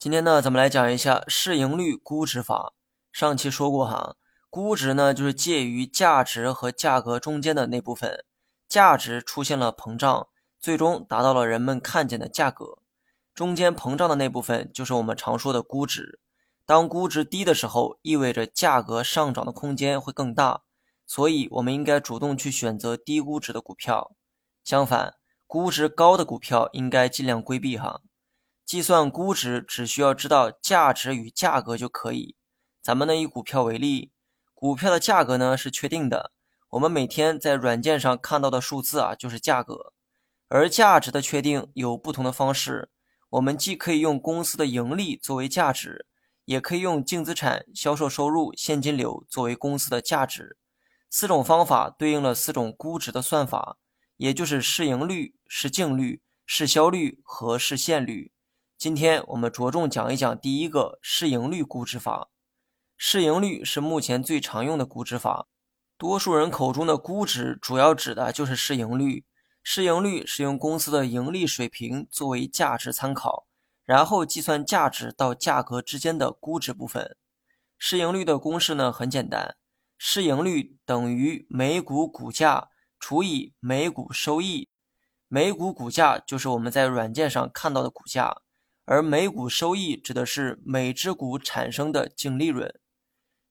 今天呢，咱们来讲一下市盈率估值法。上期说过哈，估值呢就是介于价值和价格中间的那部分，价值出现了膨胀，最终达到了人们看见的价格。中间膨胀的那部分就是我们常说的估值。当估值低的时候，意味着价格上涨的空间会更大，所以我们应该主动去选择低估值的股票。相反，估值高的股票应该尽量规避哈。计算估值只需要知道价值与价格就可以。咱们呢以股票为例，股票的价格呢是确定的，我们每天在软件上看到的数字啊就是价格。而价值的确定有不同的方式，我们既可以用公司的盈利作为价值，也可以用净资产、销售收入、现金流作为公司的价值。四种方法对应了四种估值的算法，也就是市盈率、市净率、市销率和市现率。今天我们着重讲一讲第一个市盈率估值法。市盈率是目前最常用的估值法，多数人口中的估值主要指的就是市盈率。市盈率是用公司的盈利水平作为价值参考，然后计算价值到价格之间的估值部分。市盈率的公式呢很简单，市盈率等于每股股价除以每股收益。每股股价就是我们在软件上看到的股价。而每股收益指的是每只股产生的净利润。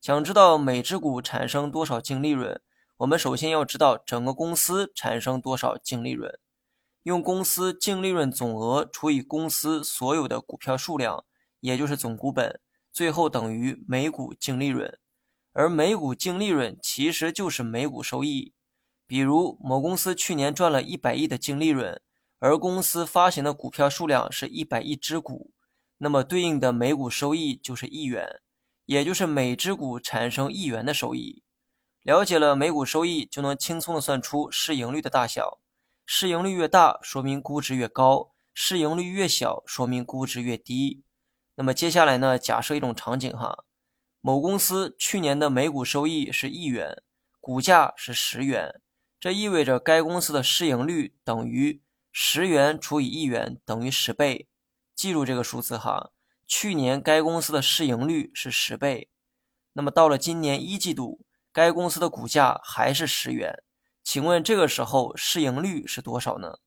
想知道每只股产生多少净利润，我们首先要知道整个公司产生多少净利润。用公司净利润总额除以公司所有的股票数量，也就是总股本，最后等于每股净利润。而每股净利润其实就是每股收益。比如某公司去年赚了一百亿的净利润。而公司发行的股票数量是一百亿只股，那么对应的每股收益就是一元，也就是每只股产生一元的收益。了解了每股收益，就能轻松的算出市盈率的大小。市盈率越大，说明估值越高；市盈率越小，说明估值越低。那么接下来呢？假设一种场景哈，某公司去年的每股收益是一元，股价是十元，这意味着该公司的市盈率等于。十元除以一元等于十倍，记住这个数字哈。去年该公司的市盈率是十倍，那么到了今年一季度，该公司的股价还是十元，请问这个时候市盈率是多少呢？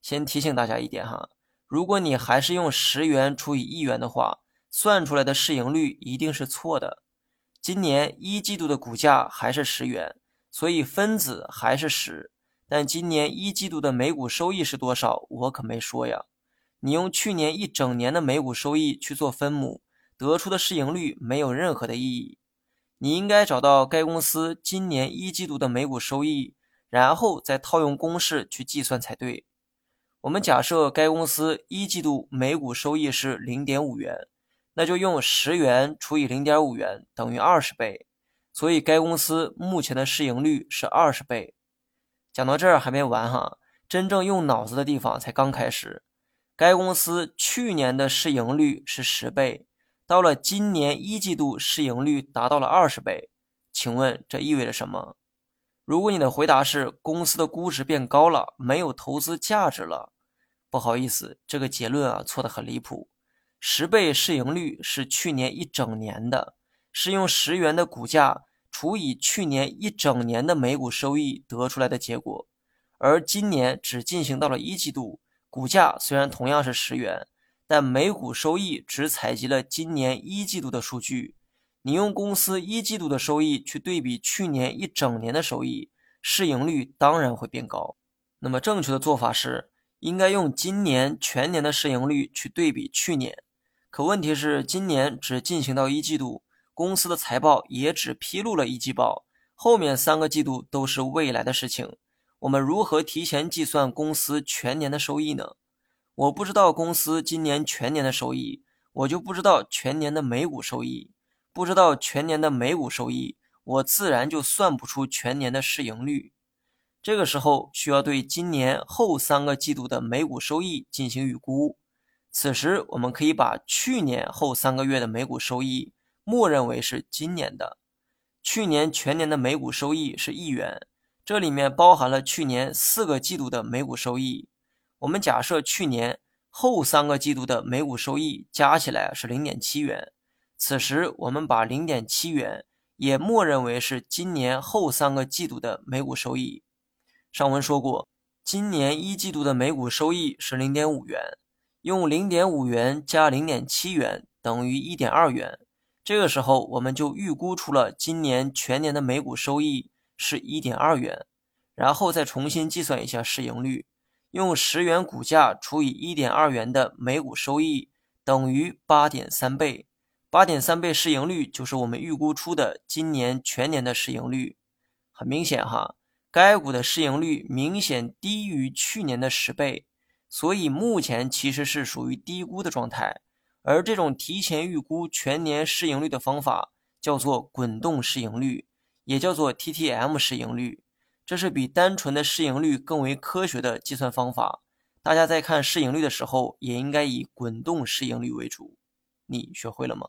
先提醒大家一点哈，如果你还是用十元除以一元的话，算出来的市盈率一定是错的。今年一季度的股价还是十元，所以分子还是十。但今年一季度的每股收益是多少？我可没说呀。你用去年一整年的每股收益去做分母，得出的市盈率没有任何的意义。你应该找到该公司今年一季度的每股收益，然后再套用公式去计算才对。我们假设该公司一季度每股收益是零点五元，那就用十元除以零点五元等于二十倍，所以该公司目前的市盈率是二十倍。讲到这儿还没完哈，真正用脑子的地方才刚开始。该公司去年的市盈率是十倍，到了今年一季度市盈率达到了二十倍，请问这意味着什么？如果你的回答是公司的估值变高了，没有投资价值了，不好意思，这个结论啊错的很离谱。十倍市盈率是去年一整年的，是用十元的股价。除以去年一整年的每股收益得出来的结果，而今年只进行到了一季度，股价虽然同样是十元，但每股收益只采集了今年一季度的数据。你用公司一季度的收益去对比去年一整年的收益，市盈率当然会变高。那么正确的做法是，应该用今年全年的市盈率去对比去年。可问题是，今年只进行到一季度。公司的财报也只披露了一季报，后面三个季度都是未来的事情。我们如何提前计算公司全年的收益呢？我不知道公司今年全年的收益，我就不知道全年的每股收益。不知道全年的每股收益，我自然就算不出全年的市盈率。这个时候需要对今年后三个季度的每股收益进行预估。此时我们可以把去年后三个月的每股收益。默认为是今年的，去年全年的每股收益是一元，这里面包含了去年四个季度的每股收益。我们假设去年后三个季度的每股收益加起来是零点七元。此时我们把零点七元也默认为是今年后三个季度的每股收益。上文说过，今年一季度的每股收益是零点五元，用零点五元加零点七元等于一点二元。这个时候我们就预估出了今年全年的每股收益是一点二元。然后再重新计算一下市盈率，用十元股价除以一点二元的每股收益等于八点三倍，八点三倍市盈率就是我们预估出的今年全年的市盈率。很明显哈，该股的市盈率明显低于去年的十倍，所以目前其实是属于低估的状态。而这种提前预估全年市盈率的方法叫做滚动市盈率，也叫做 TTM 市盈率。这是比单纯的市盈率更为科学的计算方法。大家在看市盈率的时候，也应该以滚动市盈率为主。你学会了吗？